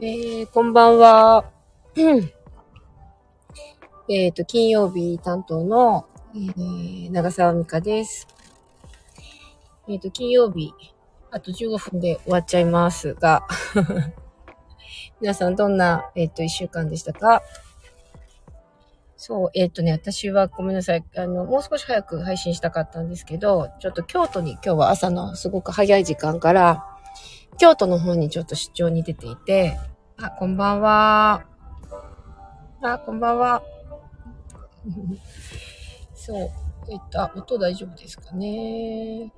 えー、こんばんは。えっと、金曜日担当の、えー、長澤美香です。えっ、ー、と、金曜日、あと15分で終わっちゃいますが、皆さんどんな、えっ、ー、と、1週間でしたか？そう、えっ、ー、とね、私はごめんなさい。あの、もう少し早く配信したかったんですけど、ちょっと京都に今日は朝のすごく早い時間から、京都の方にちょっと出張に出ていて、あ、こんばんは。あ、こんばんは。そう。えっと、音大丈夫ですかね。よ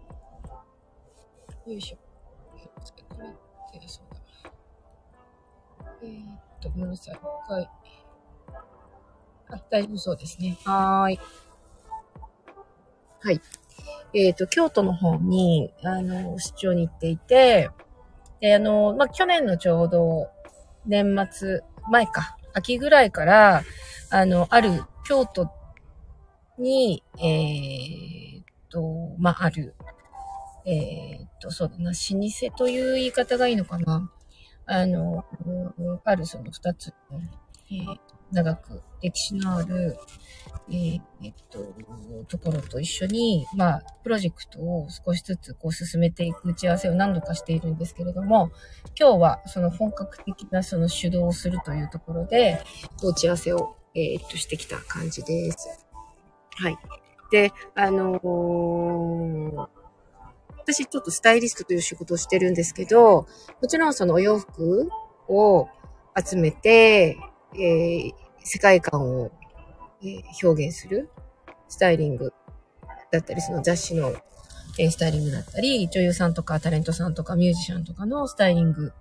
いしょ。これってそうだ。えー、っと、ごめんなさい。一回。あ、大丈夫そうですね。はーい。はい。えっ、ー、と、京都の方に、あの、出張に行っていて、で、あの、まあ、去年のちょうど、年末、前か、秋ぐらいから、あの、ある京都に、えー、っと、まあ、ある、えー、っと、そうだな、老舗という言い方がいいのかな。あの、あるその二つ、えー、長く歴史のある、えー、えっと、ところと一緒に、まあ、プロジェクトを少しずつこう進めていく打ち合わせを何度かしているんですけれども、今日はその本格的なその主導をするというところで、打ち合わせを、えー、っとしてきた感じです。はい。で、あのー、私ちょっとスタイリストという仕事をしてるんですけど、もちろんそのお洋服を集めて、えー、世界観を、え、表現するスタイリングだったり、その雑誌の、えー、スタイリングだったり、女優さんとかタレントさんとかミュージシャンとかのスタイリング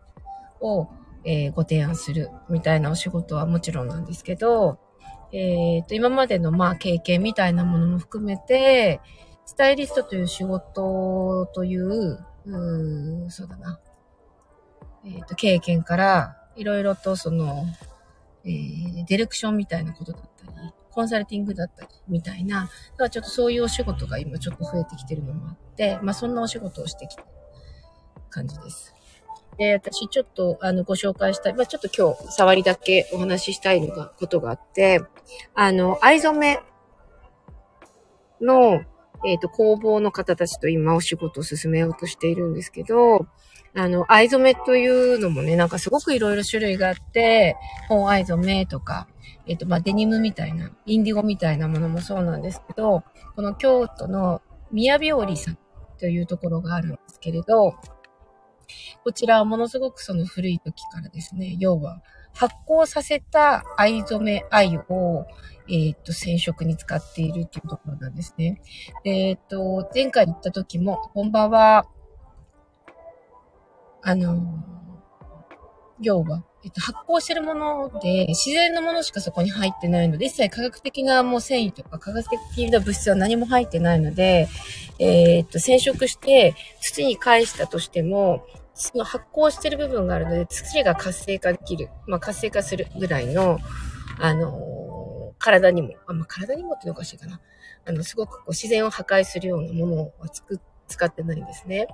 を、え、ご提案するみたいなお仕事はもちろんなんですけど、えっ、ー、と、今までのまあ経験みたいなものも含めて、スタイリストという仕事という、うそうだな。えっ、ー、と、経験から、いろいろとその、えー、ディレクションみたいなことだったり、コンサルティングだったり、みたいな、だからちょっとそういうお仕事が今ちょっと増えてきてるのもあって、まあそんなお仕事をしてきた感じです。で、私ちょっとあのご紹介したい、まあちょっと今日触りだけお話ししたいのが、ことがあって、あの、藍染めの、えっ、ー、と、工房の方たちと今お仕事を進めようとしているんですけど、あの、藍染めというのもね、なんかすごくいろいろ種類があって、本藍染めとか、えっ、と、まあ、デニムみたいな、インディゴみたいなものもそうなんですけど、この京都の宮日和さんというところがあるんですけれど、こちらはものすごくその古い時からですね、要は発酵させた藍染め藍を、えっ、と、染色に使っているっていうところなんですね。えっ、と、前回行った時も、本場は、あの、要は、えっと、発酵してるもので、自然のものしかそこに入ってないので、一切科学的なもう繊維とか科学的な物質は何も入ってないので、えー、っと、染色して土に返したとしても、その発酵してる部分があるので、土が活性化できる。まあ、活性化するぐらいの、あのー、体にも、あ、まあ、体にもってのおかしいかな。あの、すごくこう自然を破壊するようなものを作っ使ってないんですね。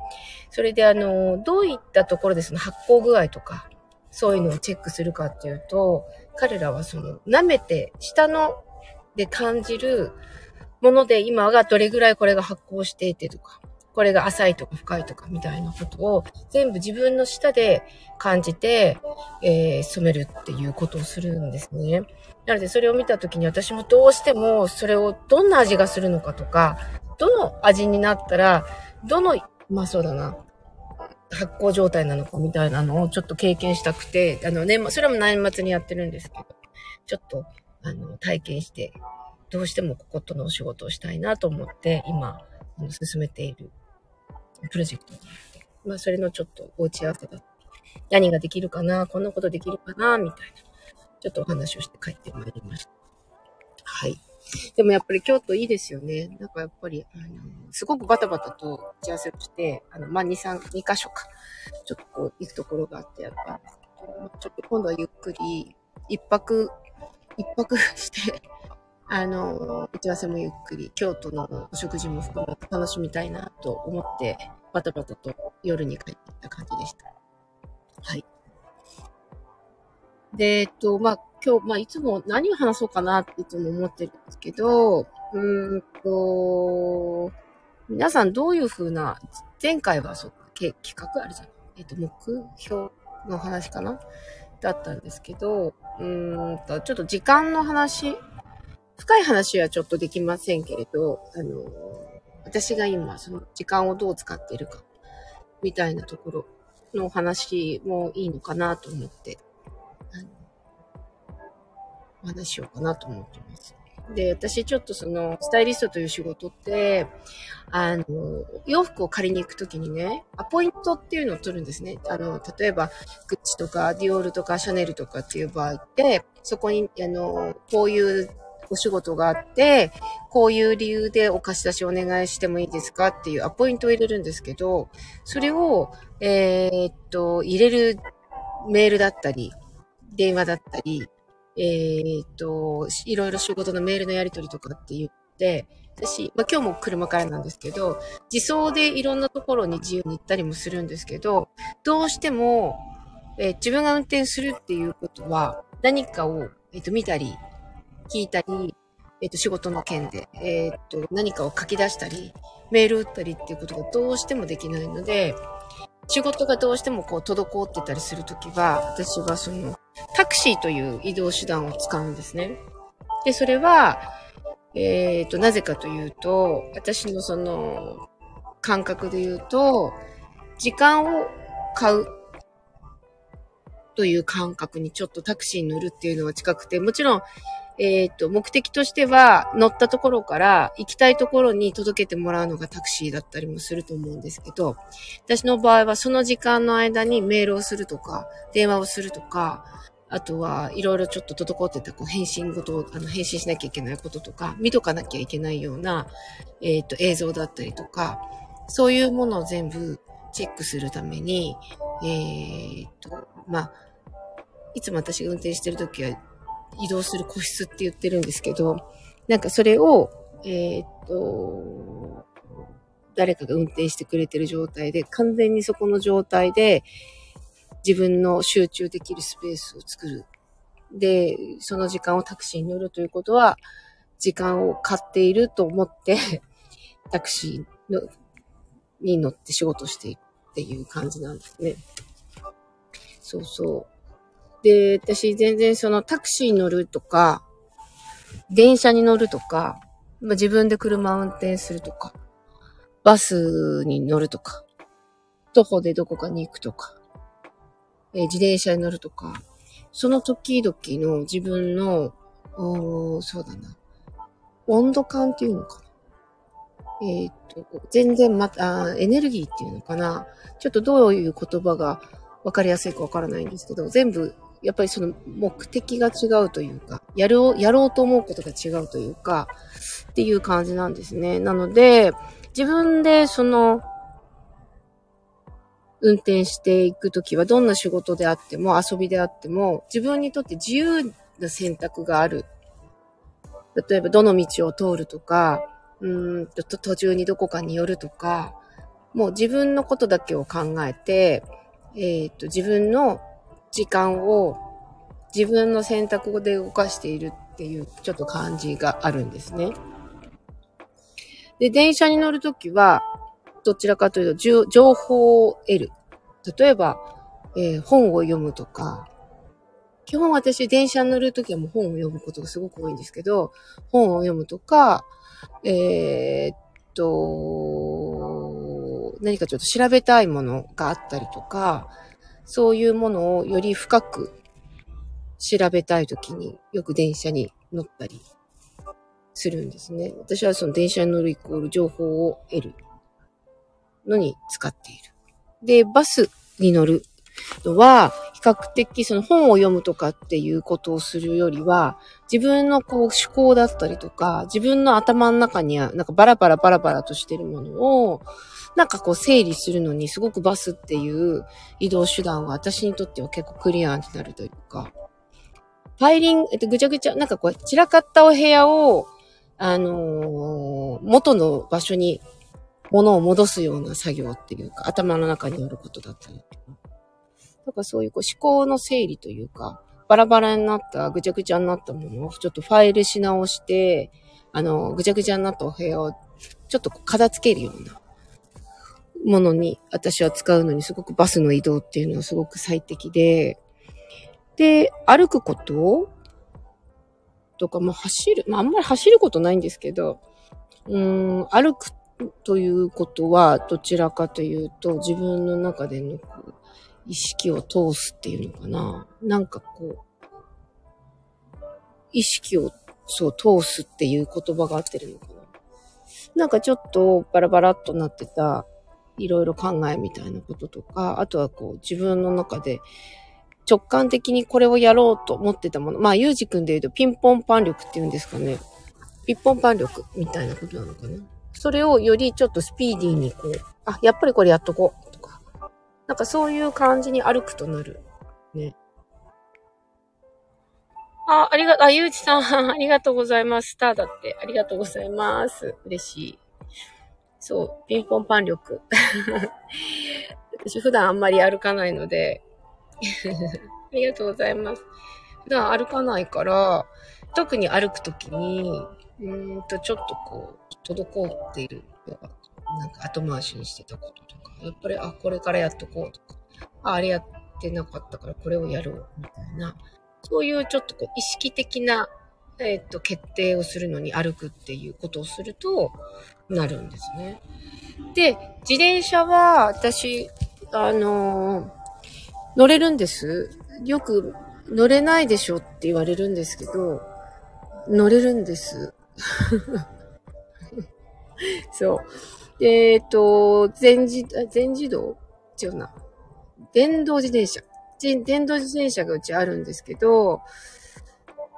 それであの、どういったところでその発酵具合とか、そういうのをチェックするかっていうと、彼らはその、舐めて、下ので感じるもので今がどれぐらいこれが発酵していてとか、これが浅いとか深いとかみたいなことを全部自分の舌で感じて、えー、染めるっていうことをするんですね。なのでそれを見た時に私もどうしてもそれをどんな味がするのかとか、どの味になったら、どの、まあそうだな、発酵状態なのかみたいなのをちょっと経験したくて、あのね、それも年末にやってるんですけど、ちょっと、あの、体験して、どうしてもこことのお仕事をしたいなと思って、今、進めているプロジェクトがあって、まあ、それのちょっとお打ち合わせだった。何ができるかなこんなことできるかなみたいな、ちょっとお話をして帰ってまいりました。はい。でもやっぱり京都いいですよね。なんかやっぱり、あの、すごくバタバタと打ち合わせをして、あの、まあ、2、3、2箇所か、ちょっとこう、行くところがあってやったんですけど、ちょっと今度はゆっくり、一泊、一泊 してあの、打ち合わせもゆっくり、京都のお食事も含めて楽しみたいなと思って、バタバタと夜に帰ってきた感じでした。はい。で、えっと、まあ、今日、まあ、いつも何を話そうかなっていつも思ってるんですけど、うーんと、皆さんどういうふうな、前回はそう、企画あるじゃん。えっと、目標の話かな？だったんですけど、うんと、ちょっと時間の話、深い話はちょっとできませんけれど、あの、私が今、その時間をどう使っているか、みたいなところの話もいいのかなと思って、話しようかなと思ってます。で、私ちょっとその、スタイリストという仕事って、あの、洋服を借りに行くときにね、アポイントっていうのを取るんですね。あの、例えば、グッチとか、ディオールとか、シャネルとかっていう場合って、そこに、あの、こういうお仕事があって、こういう理由でお貸し出しお願いしてもいいですかっていうアポイントを入れるんですけど、それを、えー、っと、入れるメールだったり、電話だったり、えー、と、いろいろ仕事のメールのやり取りとかって言って、私、まあ、今日も車からなんですけど、自走でいろんなところに自由に行ったりもするんですけど、どうしても、えー、自分が運転するっていうことは、何かを、えー、と、見たり、聞いたり、えっ、と、仕事の件で、えっ、と、何かを書き出したり、メール打ったりっていうことがどうしてもできないので、仕事がどうしてもこう滞ってたりするときは、私はその、タクシーという移動手段を使うんですね。で、それは、えっ、と、なぜかというと、私のその、感覚で言うと、時間を買うという感覚にちょっとタクシーに乗るっていうのは近くて、もちろんえっ、ー、と、目的としては、乗ったところから行きたいところに届けてもらうのがタクシーだったりもすると思うんですけど、私の場合はその時間の間にメールをするとか、電話をするとか、あとはいろいろちょっと滞ってたこう返信ごと、あの返信しなきゃいけないこととか、見とかなきゃいけないような、えっ、ー、と、映像だったりとか、そういうものを全部チェックするために、えっ、ー、と、まあ、いつも私が運転してるときは移動する個室って言ってるんですけど、なんかそれを、えー、っと、誰かが運転してくれてる状態で、完全にそこの状態で、自分の集中できるスペースを作る。で、その時間をタクシーに乗るということは、時間を買っていると思って、タクシーのに乗って仕事しているっていう感じなんですね。そうそう。で、私全然そのタクシー乗るとか、電車に乗るとか、まあ、自分で車を運転するとか、バスに乗るとか、徒歩でどこかに行くとか、えー、自転車に乗るとか、その時々の自分の、おそうだな、温度感っていうのかな。えっ、と、全然また、エネルギーっていうのかな。ちょっとどういう言葉がわかりやすいかわからないんですけど、全部やっぱりその目的が違うというか、やろう、やろうと思うことが違うというか、っていう感じなんですね。なので、自分でその、運転していくときはどんな仕事であっても遊びであっても自分にとって自由な選択がある。例えばどの道を通るとか、うんと途中にどこかに寄るとか、もう自分のことだけを考えて、えっ、ー、と、自分の時間を自分の選択で動かしているっていうちょっと感じがあるんですね。で、電車に乗るときは、どちらかというと、情報を得る。例えば、えー、本を読むとか、基本私電車に乗るときはもう本を読むことがすごく多いんですけど、本を読むとか、えー、っと、何かちょっと調べたいものがあったりとか、そういうものをより深く調べたいときによく電車に乗ったりするんですね。私はその電車に乗るイコール情報を得るのに使っている。で、バスに乗るのは、比較的その本を読むとかっていうことをするよりは、自分のこう思考だったりとか、自分の頭の中にはなんかバラバラバラバラとしてるものを、なんかこう整理するのにすごくバスっていう移動手段は私にとっては結構クリアになるというか、ファイリング、えっと、ぐちゃぐちゃ、なんかこう散らかったお部屋を、あのー、元の場所に物を戻すような作業っていうか、頭の中にあることだったりとか。だからそういうこう思考の整理というか、バラバラになった、ぐちゃぐちゃになったものをちょっとファイルし直して、あの、ぐちゃぐちゃになったお部屋をちょっと片付けるようなものに私は使うのにすごくバスの移動っていうのはすごく最適で、で、歩くこととか、まあ走る、まああんまり走ることないんですけど、うん、歩くということはどちらかというと自分の中での意識を通すっていうのかな。なんかこう、意識をそう通すっていう言葉が合ってるのかな。なんかちょっとバラバラっとなってたいろいろ考えみたいなこととか、あとはこう自分の中で直感的にこれをやろうと思ってたもの。まあ、ゆうじくんで言うとピンポンパン力っていうんですかね。ピンポンパン力みたいなことなのかな。それをよりちょっとスピーディーにこう、あ、やっぱりこれやっとこう。なんかそういう感じに歩くとなる。ね。あ、ありが、あ、ゆうちさん、ありがとうございます。スターだって。ありがとうございます。嬉しい。そう、ピンポンパン力。私普段あんまり歩かないので、ありがとうございます。普段歩かないから、特に歩くときに、うんと、ちょっとこう、滞っている、なんか後回しにしてたこととか、やっぱり、あ、これからやっとこうとか、あ、あれやってなかったからこれをやろう、みたいな、そういうちょっとこう、意識的な、えっ、と、決定をするのに歩くっていうことをすると、なるんですね。で、自転車は、私、あのー乗れるんです。よく乗れないでしょって言われるんですけど、乗れるんです。そう。えっ、ー、と、全自、全自動？違うな。電動自転車。電動自転車がうちあるんですけど、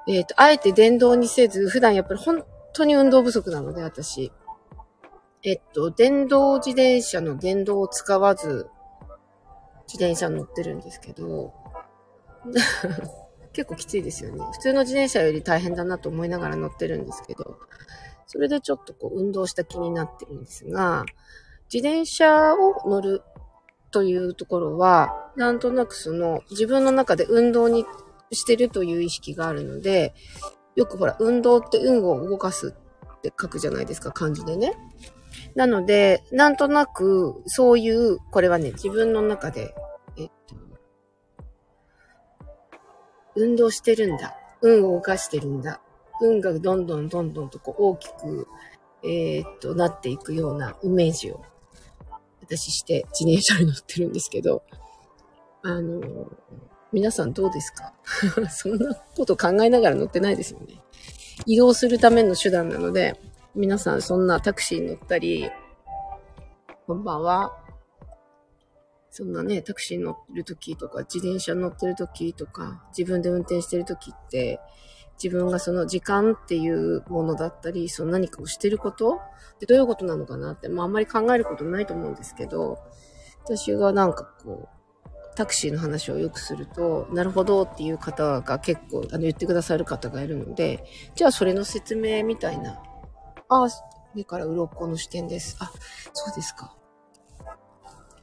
えっ、ー、と、あえて電動にせず、普段やっぱり本当に運動不足なので、私。えっと、電動自転車の電動を使わず、自転車乗ってるんですけど、結構きついですよね。普通の自転車より大変だなと思いながら乗ってるんですけど、それでちょっとこう運動した気になってるんですが、自転車を乗るというところは、なんとなくその自分の中で運動にしてるという意識があるので、よくほら、運動って運を動かすって書くじゃないですか、漢字でね。なので、なんとなく、そういう、これはね、自分の中で、えっと、運動してるんだ。運を動かしてるんだ。運がどんどんどんどんとこう大きく、えー、っと、なっていくようなイメージを、私して自転車に乗ってるんですけど、あの、皆さんどうですか？そんなこと考えながら乗ってないですよね。移動するための手段なので、皆さんそんなタクシーに乗ったり、こんばんは。そんなね、タクシー乗ってる時とか、自転車乗ってる時とか、自分で運転してる時って、自分がその時間っていうものだったり、その何かをしてることってどういうことなのかなって、まああんまり考えることないと思うんですけど、私がなんかこう、タクシーの話をよくすると、なるほどっていう方が結構あの言ってくださる方がいるので、じゃあそれの説明みたいなああ、目から鱗の視点です。あ、そうですか。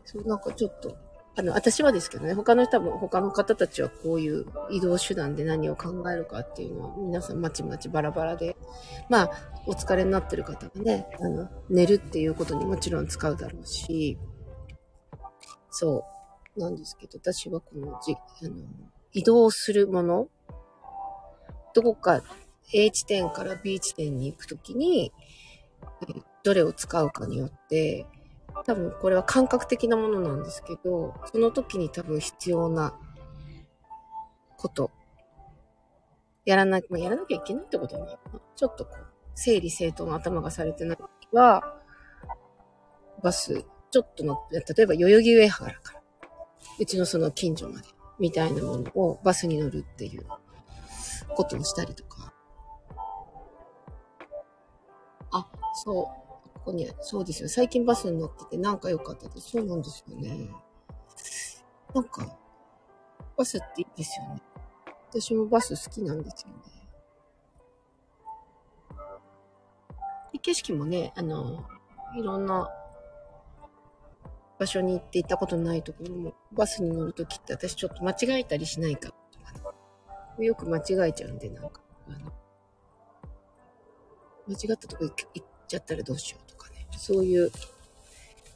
そう、なんかちょっと、あの、私はですけどね、他の人も、他の方たちはこういう移動手段で何を考えるかっていうのは、皆さんまちまちバラバラで、まあ、お疲れになってる方がね、あの、寝るっていうことにもちろん使うだろうし、そう、なんですけど、私はこのじ、あの、移動するもの、どこか A 地点から B 地点に行くときに、どれを使うかによって、多分これは感覚的なものなんですけど、その時に多分必要なこと、やらな、まあ、やらなきゃいけないってことはないかな。ちょっとこう、整理整頓の頭がされてない時は、バス、ちょっとの、例えば代々木上原から、うちのその近所まで、みたいなものをバスに乗るっていうことをしたりとか、あ、そう。ここに、そうですよ。最近バスに乗っててなんか良かったです。そうなんですよね。なんか、バスっていいですよね。私もバス好きなんですよね。で景色もね、あの、いろんな場所に行って行ったことないところも、バスに乗るときって私ちょっと間違えたりしないかよく間違えちゃうんで、なんか、あの、間違ったとこ行っちゃったらどうしようとかね。そういう、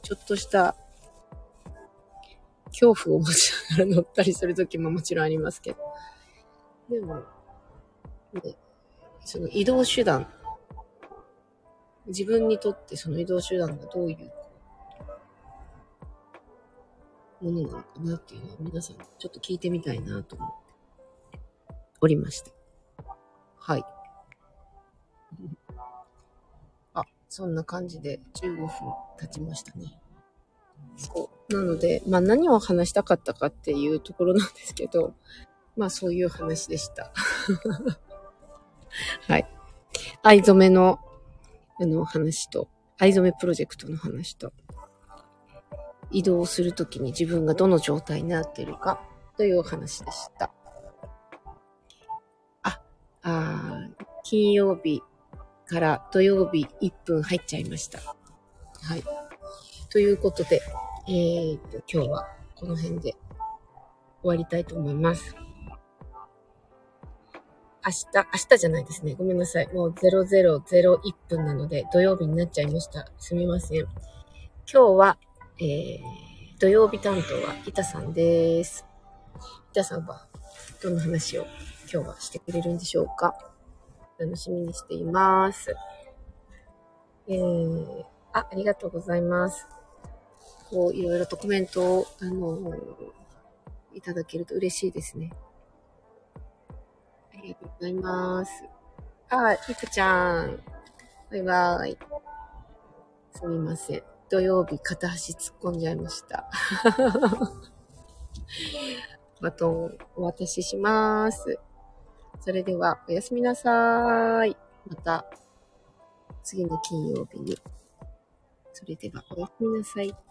ちょっとした恐怖を持ちながら乗ったりするときももちろんありますけど。でも、ね、その移動手段、自分にとってその移動手段がどういうものなのかなっていうのを皆さんちょっと聞いてみたいなと思っておりました。はい。そんな感じで15分経ちましたね。そう。なので、まあ何を話したかったかっていうところなんですけど、まあそういう話でした。はい。藍染めの、あの話と、藍染めプロジェクトの話と、移動するときに自分がどの状態になっているかというお話でした。あ、あ金曜日から土曜日1分入っちゃいました。はい。ということで、えー、と、今日はこの辺で終わりたいと思います。明日、明日じゃないですね。ごめんなさい。もう0001分なので土曜日になっちゃいました。すみません。今日はえー、土曜日担当は板さんです。板さんはどんな話を今日はしてくれるんでしょうか？楽しみにしています。えー、あ、ありがとうございます。こう、いろいろとコメントを、あのいただけると嬉しいですね。ありがとうございます。あ、いくちゃん。バイバイ。すみません。土曜日片足突っ込んじゃいました。バトンお渡しします。それではおやすみなさーい。また次の金曜日に。それではおやすみなさい。